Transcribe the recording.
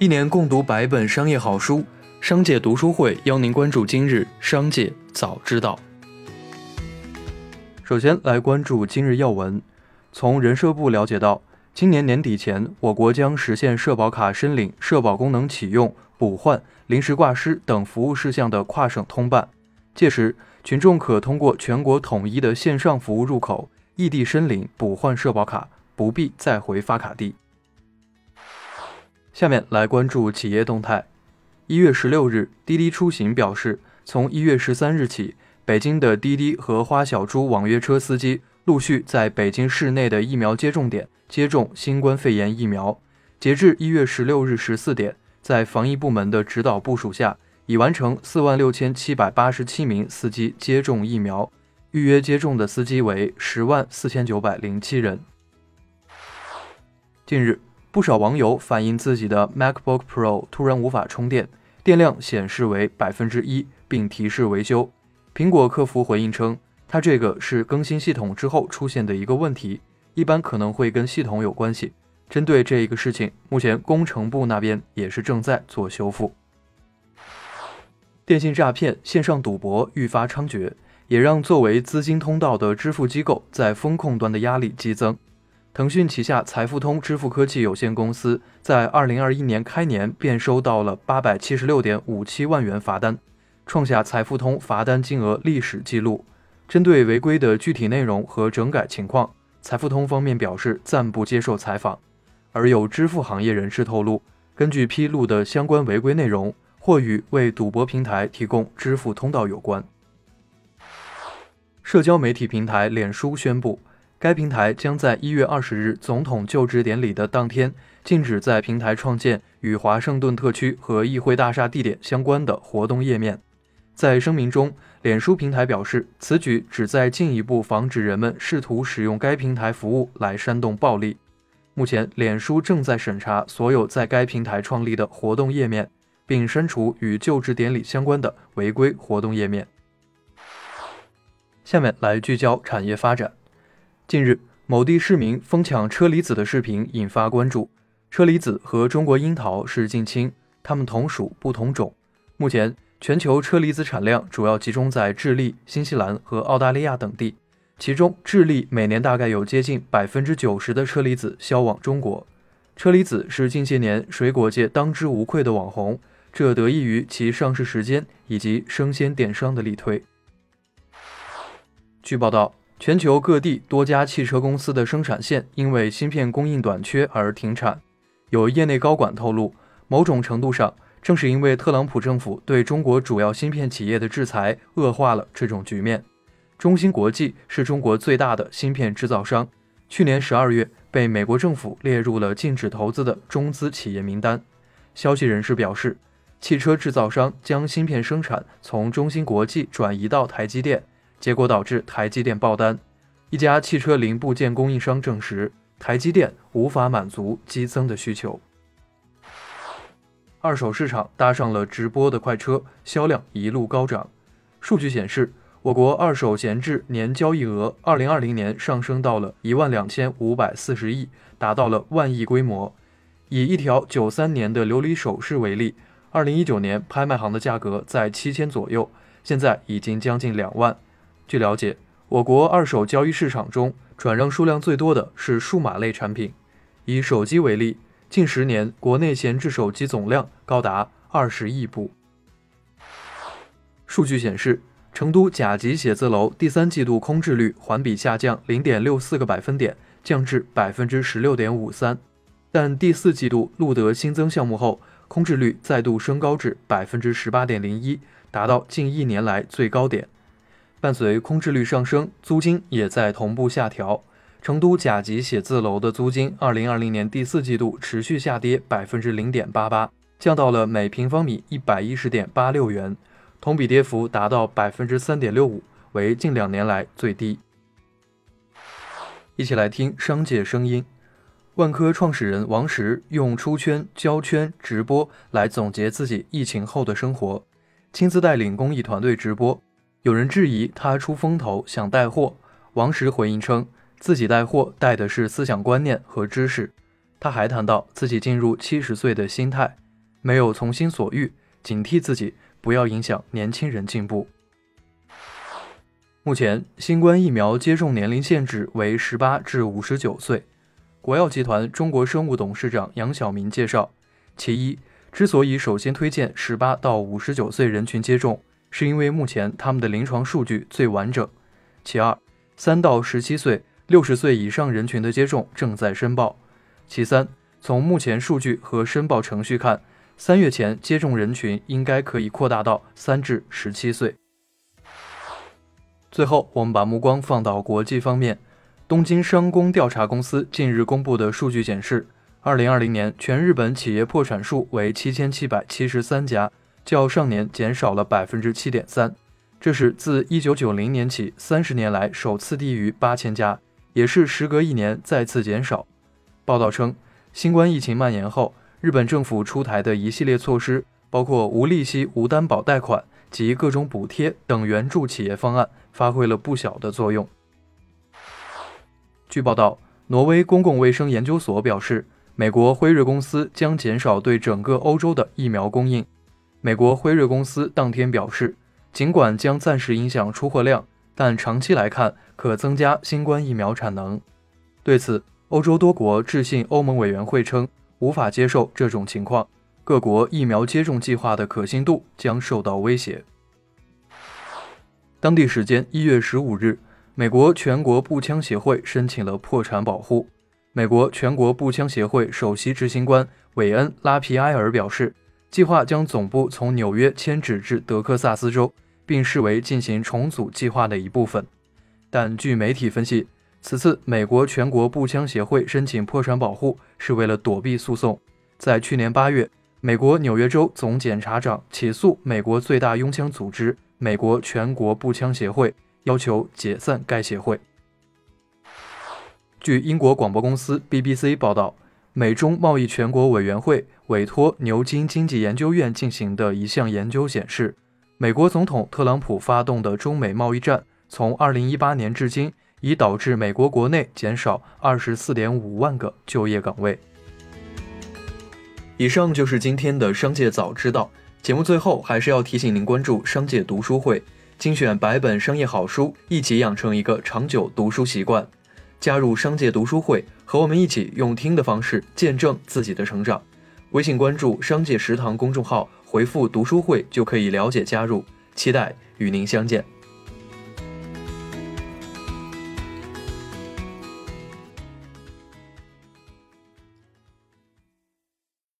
一年共读百本商业好书，商界读书会邀您关注今日商界早知道。首先来关注今日要闻。从人社部了解到，今年年底前，我国将实现社保卡申领、社保功能启用、补换、临时挂失等服务事项的跨省通办。届时，群众可通过全国统一的线上服务入口，异地申领、补换社保卡，不必再回发卡地。下面来关注企业动态。一月十六日，滴滴出行表示，从一月十三日起，北京的滴滴和花小猪网约车司机陆续在北京市内的疫苗接种点接种新冠肺炎疫苗。截至一月十六日十四点，在防疫部门的指导部署下，已完成四万六千七百八十七名司机接种疫苗，预约接种的司机为十万四千九百零七人。近日。不少网友反映自己的 MacBook Pro 突然无法充电，电量显示为百分之一，并提示维修。苹果客服回应称，它这个是更新系统之后出现的一个问题，一般可能会跟系统有关系。针对这一个事情，目前工程部那边也是正在做修复。电信诈骗、线上赌博愈发猖獗，也让作为资金通道的支付机构在风控端的压力激增。腾讯旗下财付通支付科技有限公司在二零二一年开年便收到了八百七十六点五七万元罚单，创下财付通罚单金额历史记录。针对违规的具体内容和整改情况，财付通方面表示暂不接受采访。而有支付行业人士透露，根据披露的相关违规内容，或与为赌博平台提供支付通道有关。社交媒体平台脸书宣布。该平台将在一月二十日总统就职典礼的当天，禁止在平台创建与华盛顿特区和议会大厦地点相关的活动页面。在声明中，脸书平台表示，此举旨在进一步防止人们试图使用该平台服务来煽动暴力。目前，脸书正在审查所有在该平台创立的活动页面，并删除与就职典礼相关的违规活动页面。下面来聚焦产业发展。近日，某地市民疯抢车厘子的视频引发关注。车厘子和中国樱桃是近亲，它们同属不同种。目前，全球车厘子产量主要集中在智利、新西兰和澳大利亚等地，其中智利每年大概有接近百分之九十的车厘子销往中国。车厘子是近些年水果界当之无愧的网红，这得益于其上市时间以及生鲜电商的力推。据报道。全球各地多家汽车公司的生产线因为芯片供应短缺而停产。有业内高管透露，某种程度上，正是因为特朗普政府对中国主要芯片企业的制裁，恶化了这种局面。中芯国际是中国最大的芯片制造商，去年十二月被美国政府列入了禁止投资的中资企业名单。消息人士表示，汽车制造商将芯片生产从中芯国际转移到台积电。结果导致台积电爆单。一家汽车零部件供应商证实，台积电无法满足激增的需求。二手市场搭上了直播的快车，销量一路高涨。数据显示，我国二手闲置年交易额，二零二零年上升到了一万两千五百四十亿，达到了万亿规模。以一条九三年的琉璃首饰为例，二零一九年拍卖行的价格在七千左右，现在已经将近两万。据了解，我国二手交易市场中转让数量最多的是数码类产品。以手机为例，近十年国内闲置手机总量高达二十亿部。数据显示，成都甲级写字楼第三季度空置率环比下降零点六四个百分点，降至百分之十六点五三。但第四季度录得新增项目后，空置率再度升高至百分之十八点零一，达到近一年来最高点。伴随空置率上升，租金也在同步下调。成都甲级写字楼的租金，二零二零年第四季度持续下跌百分之零点八八，降到了每平方米一百一十点八六元，同比跌幅达到百分之三点六五，为近两年来最低。一起来听商界声音。万科创始人王石用出圈、交圈、直播来总结自己疫情后的生活，亲自带领公益团队直播。有人质疑他出风头想带货，王石回应称自己带货带的是思想观念和知识。他还谈到自己进入七十岁的心态，没有从心所欲，警惕自己不要影响年轻人进步。目前，新冠疫苗接种年龄限制为十八至五十九岁。国药集团中国生物董事长杨晓明介绍，其一，之所以首先推荐十八到五十九岁人群接种，是因为目前他们的临床数据最完整；其二，三到十七岁、六十岁以上人群的接种正在申报；其三，从目前数据和申报程序看，三月前接种人群应该可以扩大到三至十七岁。最后，我们把目光放到国际方面。东京商工调查公司近日公布的数据显示，2020年全日本企业破产数为7773家，较上年减少了7.3%，这是自1990年起三十年来首次低于8000家，也是时隔一年再次减少。报道称，新冠疫情蔓延后，日本政府出台的一系列措施，包括无利息、无担保贷款及各种补贴等援助企业方案。发挥了不小的作用。据报道，挪威公共卫生研究所表示，美国辉瑞公司将减少对整个欧洲的疫苗供应。美国辉瑞公司当天表示，尽管将暂时影响出货量，但长期来看可增加新冠疫苗产能。对此，欧洲多国致信欧盟委员会称，无法接受这种情况，各国疫苗接种计划的可信度将受到威胁。当地时间一月十五日，美国全国步枪协会申请了破产保护。美国全国步枪协会首席执行官韦恩·拉皮埃尔表示，计划将总部从纽约迁址至德克萨斯州，并视为进行重组计划的一部分。但据媒体分析，此次美国全国步枪协会申请破产保护是为了躲避诉讼。在去年八月，美国纽约州总检察长起诉美国最大拥枪组织。美国全国步枪协会要求解散该协会。据英国广播公司 BBC 报道，美中贸易全国委员会委托牛津经济研究院进行的一项研究显示，美国总统特朗普发动的中美贸易战，从2018年至今，已导致美国国内减少24.5万个就业岗位。以上就是今天的商界早知道。节目最后还是要提醒您关注商界读书会，精选百本商业好书，一起养成一个长久读书习惯。加入商界读书会，和我们一起用听的方式见证自己的成长。微信关注“商界食堂”公众号，回复“读书会”就可以了解加入。期待与您相见。